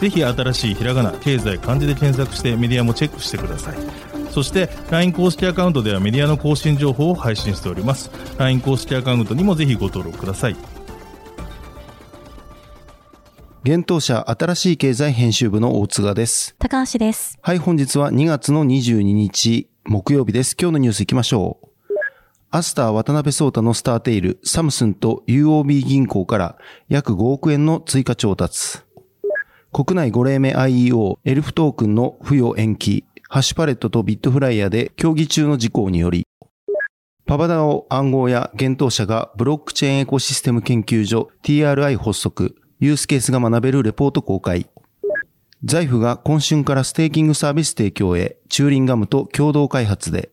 ぜひ新しいひらがな経済漢字で検索してメディアもチェックしてくださいそして LINE 公式アカウントではメディアの更新情報を配信しております LINE 公式アカウントにもぜひご登録ください現当社新しい経済編集部の大津賀です。高橋です。はい、本日は2月の22日木曜日です。今日のニュース行きましょう。アスター渡辺聡太のスターテイル、サムスンと UOB 銀行から約5億円の追加調達。国内5例目 IEO エルフトークンの付与延期、ハッシュパレットとビットフライヤーで協議中の事項により、パバダオ暗号や現当社がブロックチェーンエコシステム研究所 TRI 発足、ユースケースが学べるレポート公開。財布が今春からステーキングサービス提供へ、チューリンガムと共同開発で。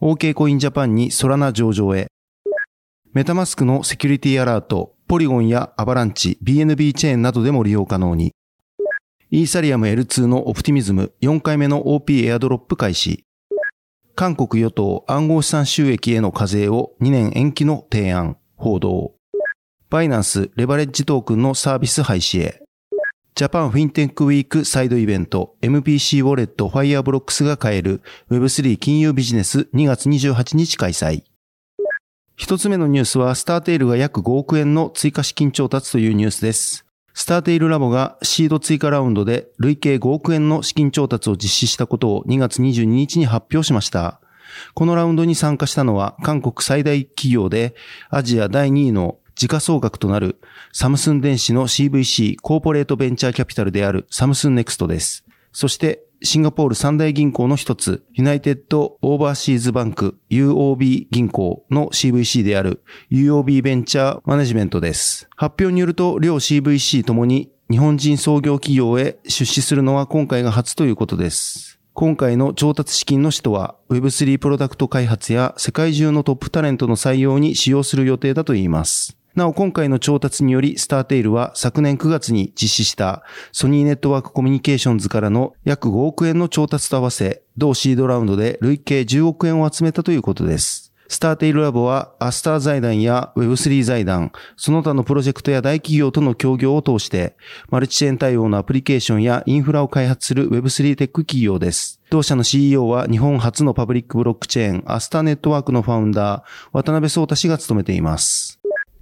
OK コインジャパンにソラナ上場へ。メタマスクのセキュリティアラート、ポリゴンやアバランチ、BNB チェーンなどでも利用可能に。イーサリアム L2 のオプティミズム4回目の OP エアドロップ開始。韓国与党暗号資産収益への課税を2年延期の提案、報道。バイナンスレバレッジトークンのサービス廃止へ。ジャパンフィンテックウィークサイドイベント MPC ウォレットファイアブロックスが買える Web3 金融ビジネス2月28日開催。一つ目のニュースはスターテイルが約5億円の追加資金調達というニュースです。スターテイルラボがシード追加ラウンドで累計5億円の資金調達を実施したことを2月22日に発表しました。このラウンドに参加したのは韓国最大企業でアジア第2位の時価総額となるサムスン電子の CVC コーポレートベンチャーキャピタルであるサムスンネクストです。そしてシンガポール三大銀行の一つ、ユナイテッドオーバーシーズバンク UOB 銀行の CVC である UOB ベンチャーマネジメントです。発表によると両 CVC ともに日本人創業企業へ出資するのは今回が初ということです。今回の調達資金の使途は Web3 プロダクト開発や世界中のトップタレントの採用に使用する予定だといいます。なお今回の調達によりスターテイルは昨年9月に実施したソニーネットワークコミュニケーションズからの約5億円の調達と合わせ同シードラウンドで累計10億円を集めたということです。スターテイルラボはアスター財団や Web3 財団、その他のプロジェクトや大企業との協業を通して、マルチチェーン対応のアプリケーションやインフラを開発する Web3 テック企業です。同社の CEO は日本初のパブリックブロックチェーン、アスターネットワークのファウンダー、渡辺創太氏が務めています。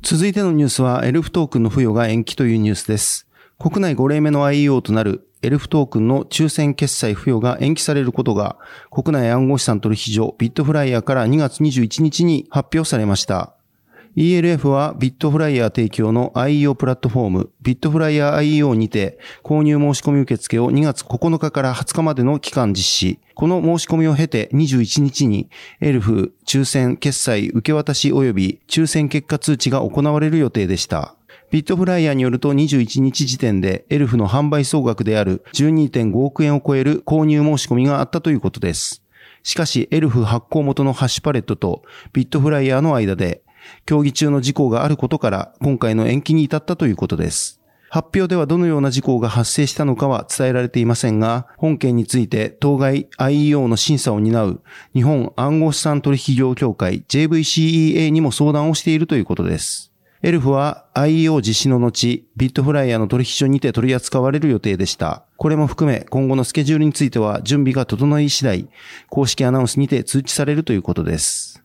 続いてのニュースは、エルフトークンの付与が延期というニュースです。国内5例目の IEO となるエルフトークンの抽選決済付与が延期されることが、国内暗号資産取引所ビットフライヤーから2月21日に発表されました。ELF はビットフライヤー提供の IEO プラットフォーム、ビットフライヤー IEO にて購入申し込み受付を2月9日から20日までの期間実施。この申し込みを経て21日にエルフ抽選決済受け渡し及び抽選結果通知が行われる予定でした。ビットフライヤーによると21日時点でエルフの販売総額である12.5億円を超える購入申し込みがあったということです。しかしエルフ発行元のハッシュパレットとビットフライヤーの間で協議中の事項があることから今回の延期に至ったということです。発表ではどのような事項が発生したのかは伝えられていませんが、本件について当該 IEO の審査を担う日本暗号資産取引業協会 JVCEA にも相談をしているということです。エルフは IEO 実施の後、ビットフライヤーの取引所にて取り扱われる予定でした。これも含め今後のスケジュールについては準備が整い次第、公式アナウンスにて通知されるということです。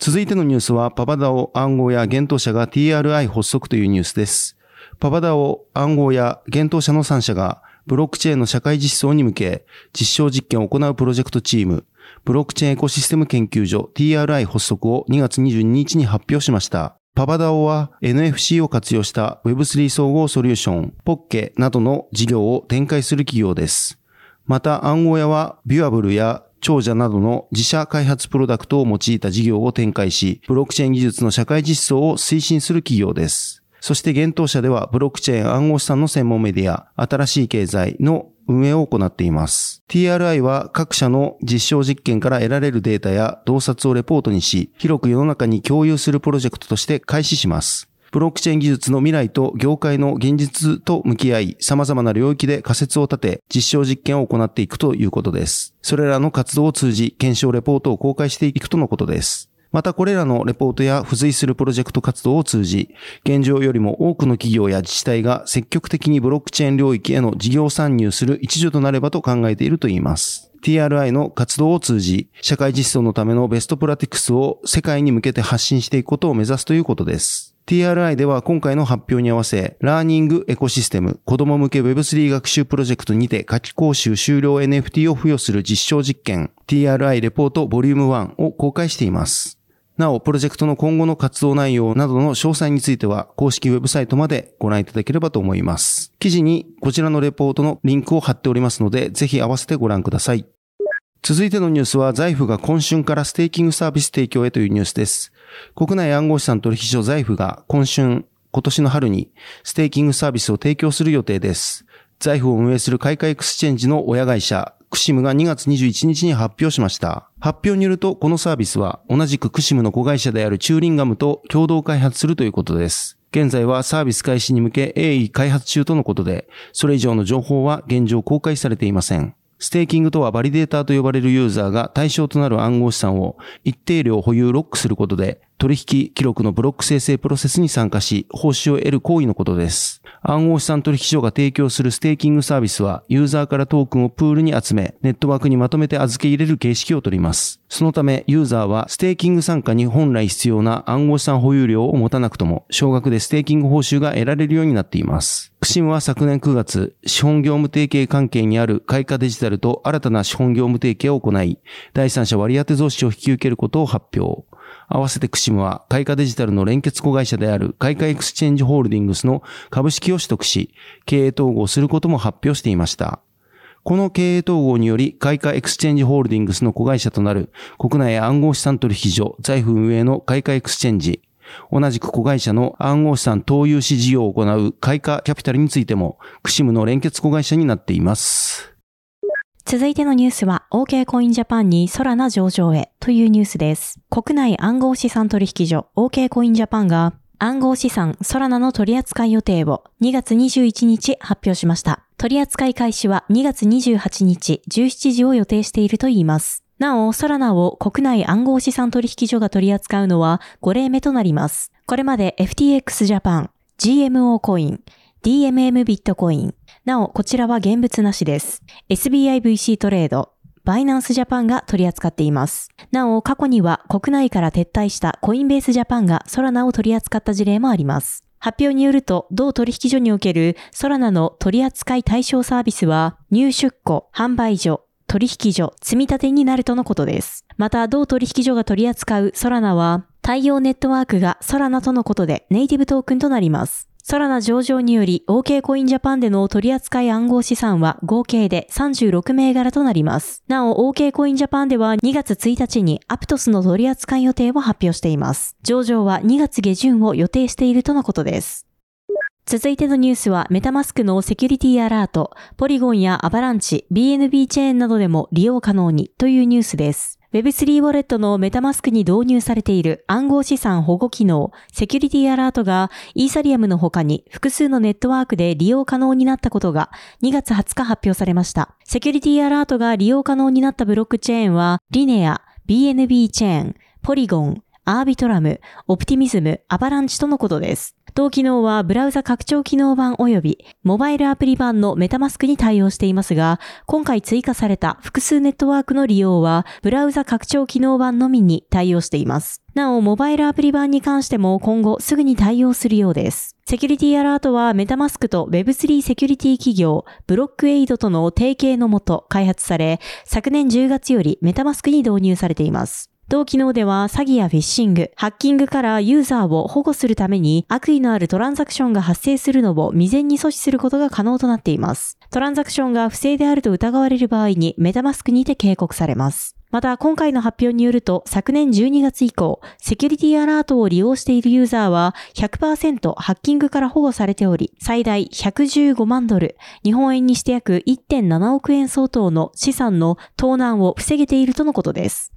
続いてのニュースは、パパダオ暗号や現当社が TRI 発足というニュースです。パパダオ暗号や現当社の3社が、ブロックチェーンの社会実装に向け、実証実験を行うプロジェクトチーム、ブロックチェーンエコシステム研究所 TRI 発足を2月22日に発表しました。パパダオは NFC を活用した Web3 総合ソリューション、ポッケなどの事業を展開する企業です。また暗号屋はビュアブルや長者などの自社開発プロダクトを用いた事業を展開し、ブロックチェーン技術の社会実装を推進する企業です。そして現当社ではブロックチェーン暗号資産の専門メディア、新しい経済の運営を行っています。TRI は各社の実証実験から得られるデータや洞察をレポートにし、広く世の中に共有するプロジェクトとして開始します。ブロックチェーン技術の未来と業界の現実と向き合い、様々な領域で仮説を立て、実証実験を行っていくということです。それらの活動を通じ、検証レポートを公開していくとのことです。またこれらのレポートや付随するプロジェクト活動を通じ、現状よりも多くの企業や自治体が積極的にブロックチェーン領域への事業参入する一助となればと考えているといいます。TRI の活動を通じ、社会実装のためのベストプラティクスを世界に向けて発信していくことを目指すということです。TRI では今回の発表に合わせ、ラーニングエコシステム子供向け Web3 学習プロジェクトにて夏季講習終了 NFT を付与する実証実験 TRI レポートボリューム1を公開しています。なお、プロジェクトの今後の活動内容などの詳細については、公式ウェブサイトまでご覧いただければと思います。記事にこちらのレポートのリンクを貼っておりますので、ぜひ合わせてご覧ください。続いてのニュースは、 Zaif が今春からステーキングサービス提供へというニュースです。国内暗号資産取引所 Zaif が今春、今年の春にステーキングサービスを提供する予定です。 Zaif を運営するカイカエクスチェンジの親会社、クシムが2月21日に発表しました。発表によると、このサービスは同じくクシムの子会社であるチューリンガムと共同開発するということです。現在はサービス開始に向け鋭意開発中とのことで、それ以上の情報は現状公開されていません。ステーキングとはバリデーターと呼ばれるユーザーが対象となる暗号資産を一定量保有ロックすることで取引記録のブロック生成プロセスに参加し、報酬を得る行為のことです。暗号資産取引所が提供するステーキングサービスは、ユーザーからトークンをプールに集め、ネットワークにまとめて預け入れる形式をとります。そのため、ユーザーはステーキング参加に本来必要な暗号資産保有量を持たなくとも、少額でステーキング報酬が得られるようになっています。クシムは昨年9月、資本業務提携関係にあるカイカデジタルと新たな資本業務提携を行い、第三者割当増資を引き受けることを発表。合わせてクシムは、カイカデジタルの連結子会社であるカイカエクスチェンジホールディングスの株式を取得し、経営統合することも発表していました。この経営統合により、カイカエクスチェンジホールディングスの子会社となる国内暗号資産取引所 Zaif 運営のカイカエクスチェンジ、同じく子会社の暗号資産投融資事業を行うカイカキャピタルについても、クシムの連結子会社になっています。続いてのニュースは OK コインジャパンに空な上場へというニュースです。国内暗号資産取引所 OK コインジャパンが暗号資産空ナの取扱い予定を2月21日発表しました。取扱い開始は2月28日17時を予定しているといいます。なお、ソラナを国内暗号資産取引所が取り扱うのは5例目となります。これまで FTX ジャパン、GMO コイン、DMM ビットコイン、なお、こちらは現物なしです。SBIVC トレード、バイナンスジャパンが取り扱っています。なお、過去には国内から撤退したコインベースジャパンがソラナを取り扱った事例もあります。発表によると、同取引所におけるソラナの取扱い対象サービスは、入出庫、販売所、取引所、積み立てになるとのことです。また、同取引所が取り扱うソラナは、対応ネットワークがソラナとのことでネイティブトークンとなります。さらな上場により OK コインジャパンでの取扱い暗号資産は合計で36銘柄となります。なお OK コインジャパンでは2月1日にアプトスの取扱い予定を発表しています。上場は2月下旬を予定しているとのことです。続いてのニュースはメタマスクのセキュリティアラート、ポリゴンやアバランチ、BNB チェーンなどでも利用可能にというニュースです。Web3 ウォレットのメタマスクに導入されている暗号資産保護機能、セキュリティアラートがイーサリアムの他に複数のネットワークで利用可能になったことが2月20日発表されました。セキュリティアラートが利用可能になったブロックチェーンは、リネア、BNB チェーン、ポリゴン、アービトラム、オプティミズム、アバランチとのことです。同機能はブラウザ拡張機能版及びモバイルアプリ版のメタマスクに対応していますが、今回追加された複数ネットワークの利用はブラウザ拡張機能版のみに対応しています。なお、モバイルアプリ版に関しても今後すぐに対応するようです。セキュリティアラートはメタマスクと Web3 セキュリティ企業ブロックエイドとの提携のもと開発され、昨年10月よりメタマスクに導入されています。同機能では詐欺やフィッシング、ハッキングからユーザーを保護するために悪意のあるトランザクションが発生するのを未然に阻止することが可能となっています。トランザクションが不正であると疑われる場合にメタマスクにて警告されます。また、今回の発表によると、昨年12月以降、セキュリティアラートを利用しているユーザーは100%ハッキングから保護されており、最大115万ドル、日本円にして約1.7億円相当の資産の盗難を防げているとのことです。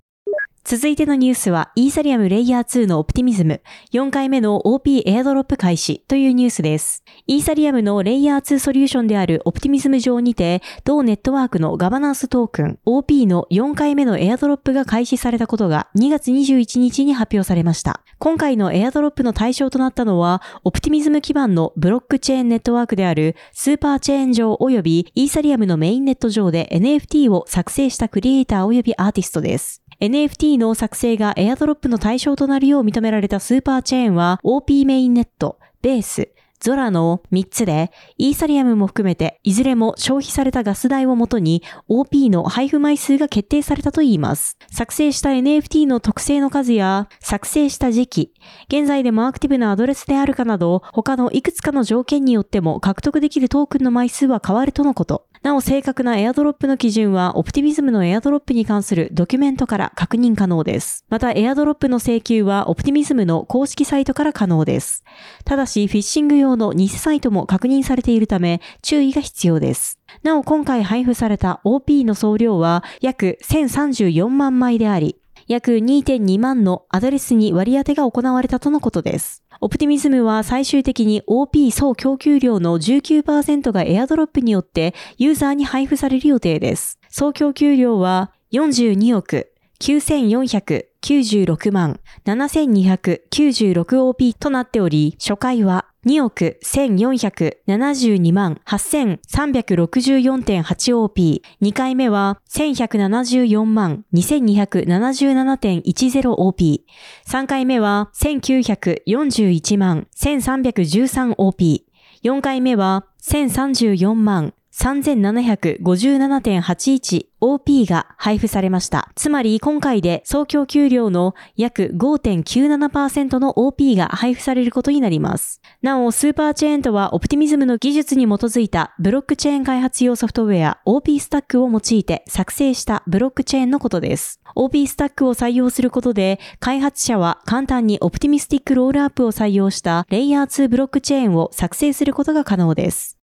続いてのニュースは、イーサリアムレイヤー2のオプティミズム、4回目の OP エアドロップ開始というニュースです。イーサリアムのレイヤー2ソリューションであるオプティミズム上にて、同ネットワークのガバナンストークン OP の4回目のエアドロップが開始されたことが2月21日に発表されました。今回のエアドロップの対象となったのは、オプティミズム基盤のブロックチェーンネットワークであるスーパーチェーン上及びイーサリアムのメインネット上で NFT を作成したクリエイター及びアーティストです。NFT の作成がエアドロップの対象となるよう認められたスーパーチェーンは OP メインネット、ベース、ゾラの3つで、イーサリアムも含めて、いずれも消費されたガス代をもとに OP の配布枚数が決定されたといいます。作成した NFT の特性の数や、作成した時期、現在でもアクティブなアドレスであるかなど、他のいくつかの条件によっても獲得できるトークンの枚数は変わるとのこと。なお正確なエアドロップの基準は、オプティビズムのエアドロップに関するドキュメントから確認可能です。また、エアドロップの請求は、オプティビズムの公式サイトから可能です。ただし、フィッシング用の偽サイトも確認されているため、注意が必要です。なお、今回配布された OP の総量は約1034万枚であり、約2.2万のアドレスに割り当てが行われたとのことです。オプティミズムは最終的に OP 総供給量の19%がエアドロップによってユーザーに配布される予定です。総供給量は42億9496万 7296OP となっており、初回は2億1472万 8364.8OP。2回目は1174万 2277.10OP。3回目は1941万 1313OP。4回目は1034万 3757.81OP が配布されました。つまり今回で総供給量の約5.97%の OP が配布されることになります。なお、スーパーチェーンとはオプティミズムの技術に基づいたブロックチェーン開発用ソフトウェア OP スタックを用いて作成したブロックチェーンのことです。OP スタックを採用することで、開発者は簡単にオプティミスティックロールアップを採用したレイヤー2ブロックチェーンを作成することが可能です。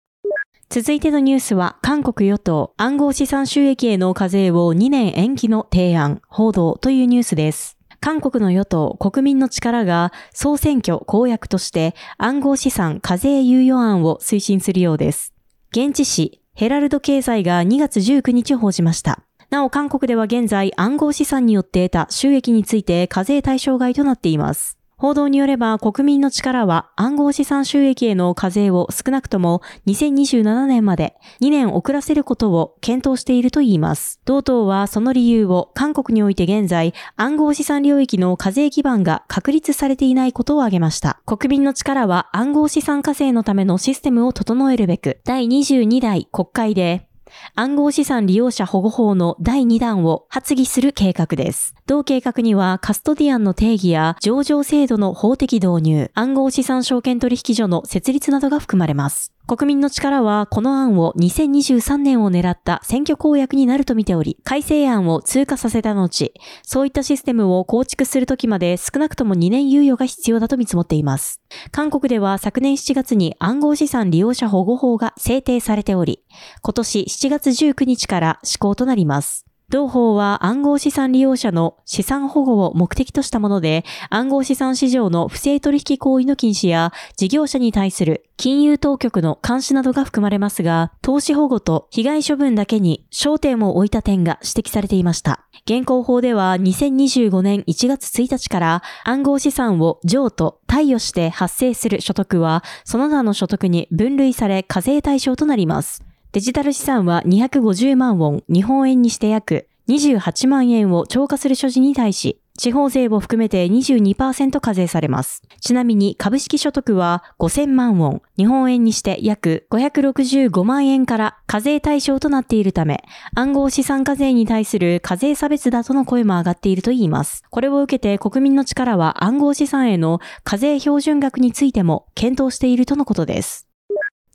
続いてのニュースは、韓国与党暗号資産収益への課税を2年延期の提案、報道というニュースです。韓国の与党国民の力が総選挙公約として暗号資産課税猶予案を推進するようです。現地紙ヘラルド経済が2月19日報じました。なお韓国では現在暗号資産によって得た収益について課税対象外となっています。報道によれば国民の力は暗号資産収益への課税を少なくとも2027年まで2年遅らせることを検討しているといいます。同党はその理由を韓国において現在暗号資産領域の課税基盤が確立されていないことを挙げました。国民の力は暗号資産課税のためのシステムを整えるべく第22代国会で暗号資産利用者保護法の第2弾を発議する計画です。同計画にはカストディアンの定義や上場制度の法的導入、暗号資産証券取引所の設立などが含まれます。国民の力はこの案を2023年を狙った選挙公約になると見ており、改正案を通過させた後、そういったシステムを構築するときまで少なくとも2年猶予が必要だと見積もっています。韓国では昨年7月に暗号資産利用者保護法が制定されており、今年7月19日から施行となります。同法は暗号資産利用者の資産保護を目的としたもので、暗号資産市場の不正取引行為の禁止や事業者に対する金融当局の監視などが含まれますが、投資保護と被害処分だけに焦点を置いた点が指摘されていました。現行法では2025年1月1日から暗号資産を譲渡、貸与して発生する所得はその他の所得に分類され課税対象となります。デジタル資産は250万ウォン、日本円にして約28万円を超過する所持に対し、地方税を含めて22%課税されます。ちなみに株式所得は5000万ウォン、日本円にして約565万円から課税対象となっているため、暗号資産課税に対する課税差別だとの声も上がっているといいます。これを受けて国民の力は暗号資産への課税標準額についても検討しているとのことです。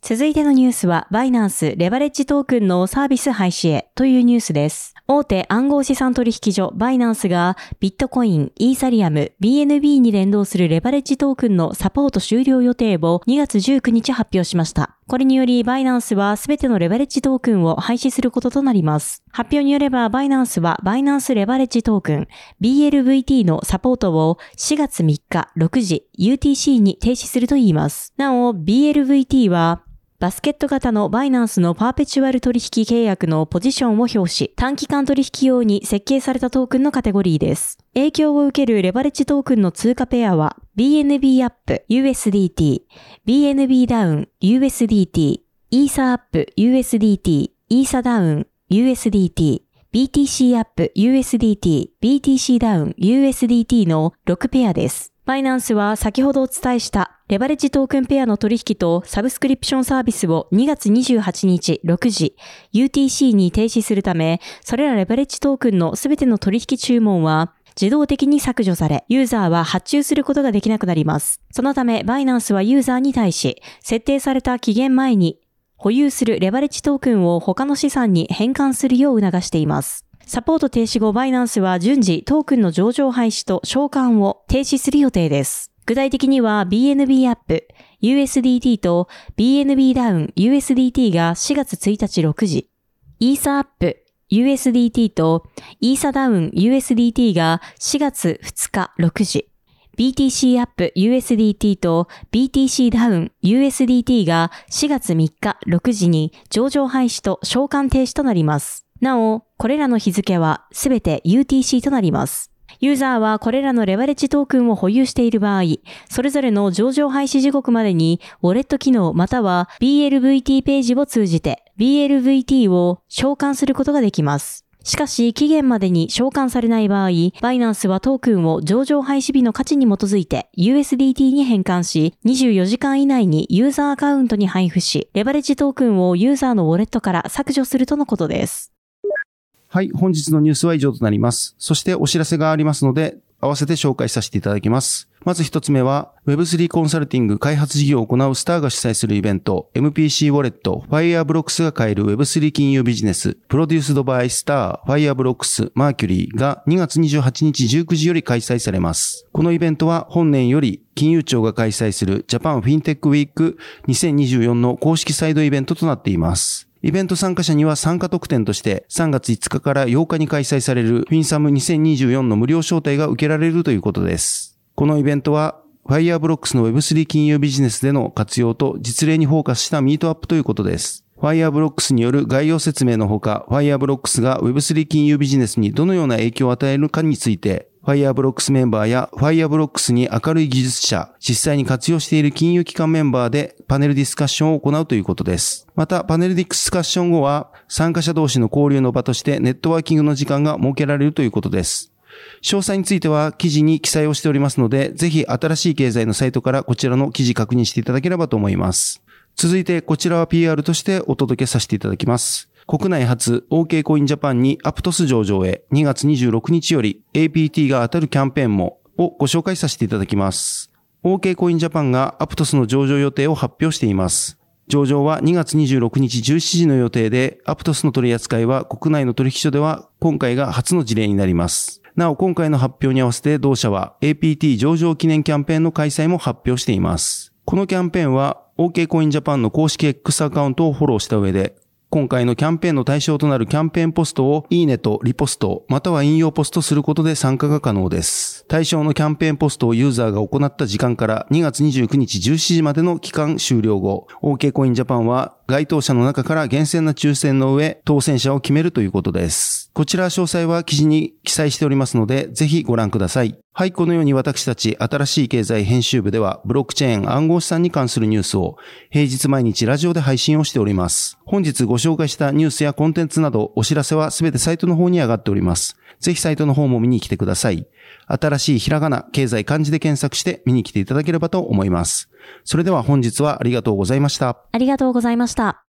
続いてのニュースは、バイナンスレバレッジトークンのサービス廃止へというニュースです。大手暗号資産取引所バイナンスがビットコイン、イーサリアム、BNB に連動するレバレッジトークンのサポート終了予定を2月19日発表しました。これによりバイナンスはすべてのレバレッジトークンを廃止することとなります。発表によればバイナンスはバイナンスレバレッジトークン BLVT のサポートを4月3日6時 UTC に停止するといいます。なお BLVT はバスケット型のバイナンスのパーペチュアル取引契約のポジションを表し、短期間取引用に設計されたトークンのカテゴリーです。影響を受けるレバレッジトークンの通貨ペアは、BNB アップ USDT、BNB ダウン USDT、イーサアップ USDT、イーサダウン USDT、BTC アップ USDT、BTC ダウン USDT の6ペアです。バイナンスは先ほどお伝えしたレバレッジトークンペアの取引とサブスクリプションサービスを2月28日6時 UTC に停止するため、それらレバレッジトークンのすべての取引注文は自動的に削除され、ユーザーは発注することができなくなります。そのため、バイナンスはユーザーに対し、設定された期限前に保有するレバレッジトークンを他の資産に変換するよう促しています。サポート停止後、バイナンスは順次トークンの上場廃止と償還を停止する予定です。具体的には BNB アップ、USDT と BNB ダウン USDT が4月1日6時、イーサアップ USDT とイーサダウン USDT が4月2日6時、BTC アップ USDT と BTC ダウン USDT が4月3日6時に上場廃止と償還停止となります。なお、これらの日付はすべて UTC となります。ユーザーはこれらのレバレッジトークンを保有している場合、それぞれの上場廃止時刻までに、ウォレット機能または BLVT ページを通じて BLVT を召喚することができます。しかし、期限までに召喚されない場合、バイナンスはトークンを上場廃止日の価値に基づいて USDT に変換し、24時間以内にユーザーアカウントに配布し、レバレッジトークンをユーザーのウォレットから削除するとのことです。はい、本日のニュースは以上となります。そしてお知らせがありますので、合わせて紹介させていただきます。まず一つ目は、Web3 コンサルティング開発事業を行うスターが主催するイベント、MPC ウォレット、Fireblocks が買える Web3 金融ビジネス、プロデュースドバイスター、Fireblocks、Mercury が2月28日19時より開催されます。このイベントは本年より金融庁が開催する Japan FinTech Week 2024の公式サイドイベントとなっています。イベント参加者には参加特典として3月5日から8日に開催されるフィンサム2024の無料招待が受けられるということです。このイベントは Fireblocks の Web3 金融ビジネスでの活用と実例にフォーカスしたミートアップということです。Fireblocks による概要説明のほか、Fireblocks が Web3 金融ビジネスにどのような影響を与えるかについて、Fireblocks メンバーや Fireblocks に明るい技術者、実際に活用している金融機関メンバーでパネルディスカッションを行うということです。また、パネルディスカッション後は、参加者同士の交流の場としてネットワーキングの時間が設けられるということです。詳細については記事に記載をしておりますので、ぜひ新しい経済のサイトからこちらの記事確認していただければと思います。続いて、こちらは PR としてお届けさせていただきます。国内初 OK コインジャパンにアプトス上場へ2月26日より APT が当たるキャンペーンもをご紹介させていただきます。OK コインジャパンがアプトスの上場予定を発表しています。上場は2月26日17時の予定で、アプトスの取り扱いは国内の取引所では今回が初の事例になります。なお今回の発表に合わせて同社は APT 上場記念キャンペーンの開催も発表しています。このキャンペーンは OK コインジャパンの公式 X アカウントをフォローした上で、今回のキャンペーンの対象となるキャンペーンポストをいいねとリポスト、または引用ポストすることで参加が可能です。対象のキャンペーンポストをユーザーが行った時間から2月29日17時までの期間終了後、OK コインジャパンは該当者の中から厳選な抽選の上、当選者を決めるということです。こちら詳細は記事に記載しておりますので、ぜひご覧ください。はい、このように私たち新しい経済編集部では、ブロックチェーン暗号資産に関するニュースを平日毎日ラジオで配信をしております。本日ご紹介したニュースやコンテンツなどお知らせはすべてサイトの方に上がっております。ぜひサイトの方も見に来てください。新しいひらがな、経済漢字で検索して見に来ていただければと思います。それでは本日はありがとうございました。ありがとうございました。